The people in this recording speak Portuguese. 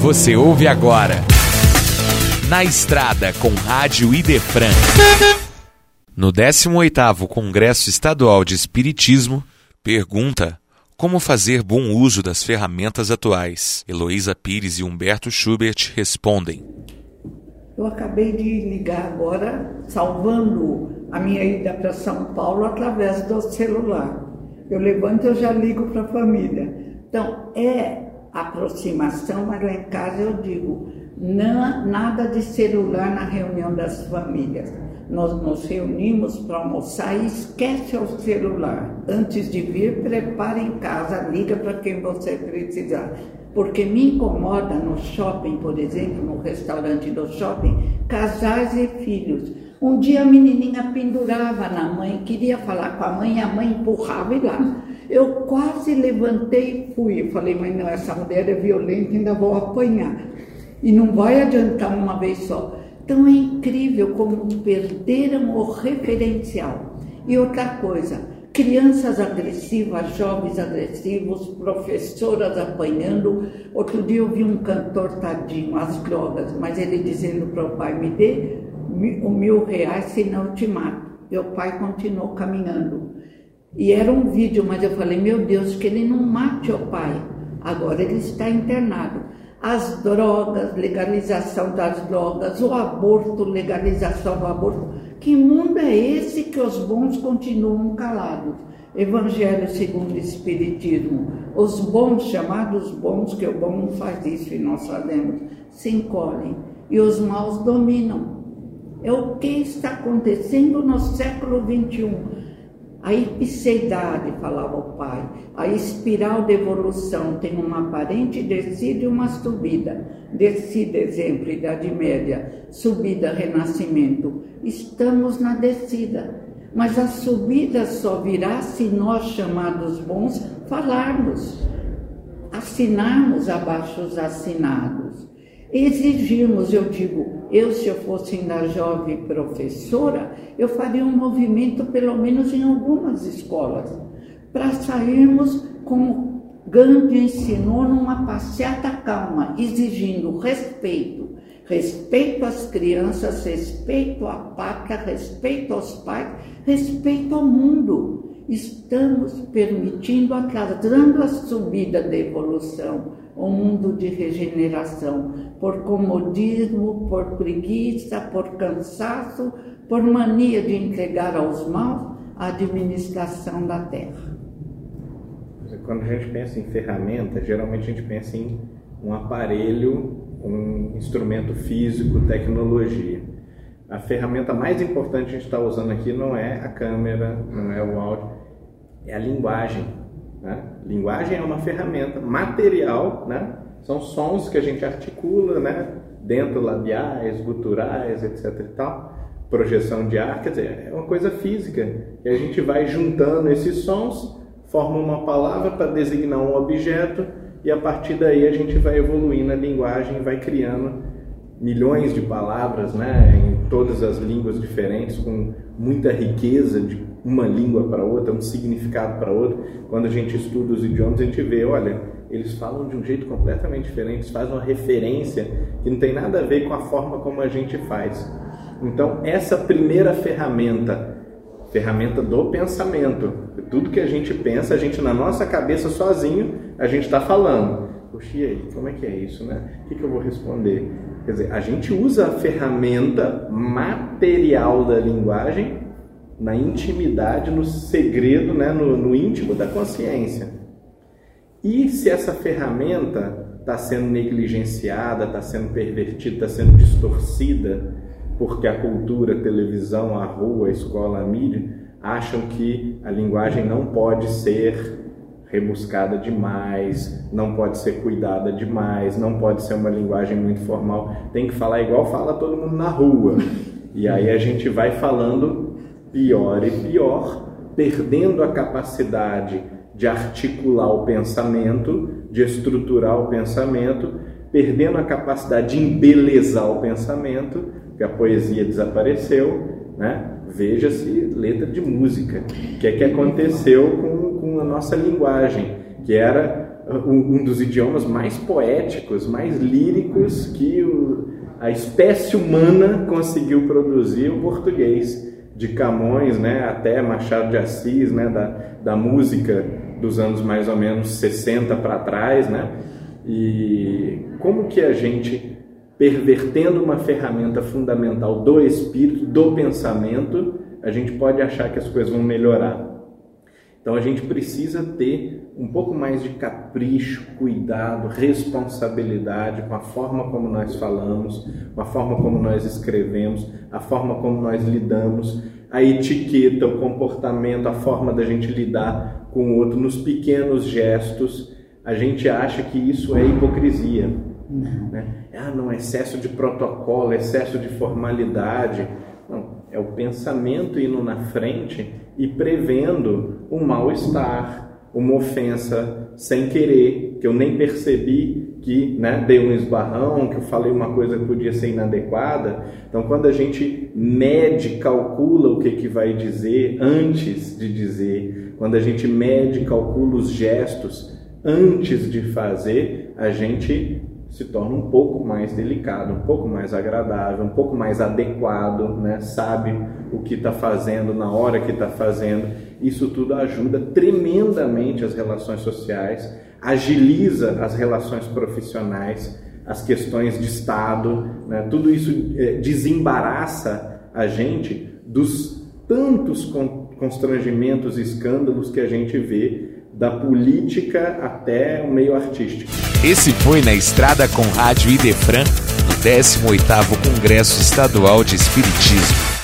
Você ouve agora. Na Estrada com Rádio Idefran. No 18º Congresso Estadual de Espiritismo, pergunta como fazer bom uso das ferramentas atuais. Heloísa Pires e Humberto Schubert respondem. Eu acabei de ligar agora, salvando a minha ida para São Paulo através do celular. Eu levanto eu já ligo para a família. Então, é aproximação, mas lá em casa eu digo, não, nada de celular na reunião das famílias. Nós nos reunimos para almoçar e esquece o celular. Antes de vir, prepare em casa, liga para quem você precisar. Porque me incomoda no shopping, por exemplo, no restaurante do shopping, casais e filhos. Um dia a menininha pendurava na mãe, queria falar com a mãe, a mãe empurrava e lá. Eu quase levantei e fui. Eu falei, mas não, essa mulher é violenta, ainda vou apanhar. E não vai adiantar uma vez só. Então é incrível como perderam o referencial. E outra coisa, crianças agressivas, jovens agressivos, professoras apanhando. Outro dia eu vi um cantor tadinho, as drogas, mas ele dizendo para o pai: me dê o mil reais, senão eu te mato. O pai continuou caminhando. E era um vídeo, mas eu falei: meu Deus, que ele não mate o pai. Agora ele está internado as drogas, legalização das drogas, o aborto, legalização do aborto. Que mundo é esse que os bons continuam calados? Evangelho segundo o Espiritismo. Os bons, chamados bons, que o bom não faz isso e nós sabemos, se encolhem e os maus dominam. É o que está acontecendo no século XXI a epiceidade, falava o pai, a espiral de evolução tem uma aparente descida e uma subida. Descida, exemplo, Idade Média, subida, Renascimento. Estamos na descida. Mas a subida só virá se nós, chamados bons, falarmos, assinarmos abaixo os assinados exigirmos, eu digo, eu se eu fosse ainda jovem professora, eu faria um movimento pelo menos em algumas escolas, para sairmos como Gandhi ensinou numa passeata calma, exigindo respeito, respeito às crianças, respeito à pátria, respeito aos pais, respeito ao mundo. Estamos permitindo, atrasando a subida da evolução, um mundo de regeneração, por comodismo, por preguiça, por cansaço, por mania de entregar aos maus a administração da terra. Quando a gente pensa em ferramenta, geralmente a gente pensa em um aparelho, um instrumento físico, tecnologia. A ferramenta mais importante que a gente está usando aqui não é a câmera, não é o áudio, é a linguagem né? Linguagem é uma ferramenta material, né? são sons que a gente articula né? dentro labiais, guturais, etc. E tal. Projeção de ar, quer dizer, é uma coisa física. E a gente vai juntando esses sons, forma uma palavra para designar um objeto, e a partir daí a gente vai evoluindo a linguagem, vai criando milhões de palavras né, em todas as línguas diferentes, com muita riqueza de uma língua para outra, um significado para outra. Quando a gente estuda os idiomas, a gente vê, olha, eles falam de um jeito completamente diferente, fazem uma referência que não tem nada a ver com a forma como a gente faz. Então, essa primeira ferramenta, ferramenta do pensamento, tudo que a gente pensa, a gente na nossa cabeça sozinho, a gente está falando. Poxa, e aí, como é que é isso, né? O que, que eu vou responder? Quer dizer, a gente usa a ferramenta material da linguagem na intimidade, no segredo, né, no, no íntimo da consciência. E se essa ferramenta está sendo negligenciada, está sendo pervertida, está sendo distorcida, porque a cultura, a televisão, a rua, a escola, a mídia acham que a linguagem não pode ser rebuscada demais, não pode ser cuidada demais, não pode ser uma linguagem muito formal, tem que falar igual fala todo mundo na rua. E aí a gente vai falando pior e pior, perdendo a capacidade de articular o pensamento, de estruturar o pensamento, perdendo a capacidade de embelezar o pensamento, que a poesia desapareceu, né? Veja-se letra de música. O que é que aconteceu com, com a nossa linguagem? Que era um, dos idiomas mais poéticos, mais líricos que o, a espécie humana conseguiu produzir, o português. De Camões né, até Machado de Assis, né, da, da música dos anos mais ou menos 60 para trás. Né? E como que a gente, pervertendo uma ferramenta fundamental do espírito, do pensamento, a gente pode achar que as coisas vão melhorar? Então a gente precisa ter um pouco mais de capricho, cuidado, responsabilidade com a forma como nós falamos, com a forma como nós escrevemos, a forma como nós lidamos, a etiqueta, o comportamento, a forma da gente lidar com o outro nos pequenos gestos. A gente acha que isso é hipocrisia. Não. Né? Ah, não, excesso de protocolo, excesso de formalidade. Não, é o pensamento indo na frente e prevendo um mal-estar, uma ofensa sem querer, que eu nem percebi que né, dei um esbarrão, que eu falei uma coisa que podia ser inadequada. Então, quando a gente mede, calcula o que, que vai dizer antes de dizer, quando a gente mede, calcula os gestos antes de fazer, a gente se torna um pouco mais delicado, um pouco mais agradável, um pouco mais adequado, né? sabe o que está fazendo na hora que está fazendo. Isso tudo ajuda tremendamente as relações sociais, agiliza as relações profissionais, as questões de Estado, né? tudo isso é, desembaraça a gente dos tantos constrangimentos e escândalos que a gente vê da política até o meio artístico. Esse foi Na Estrada com Rádio Idefran, no 18º Congresso Estadual de Espiritismo.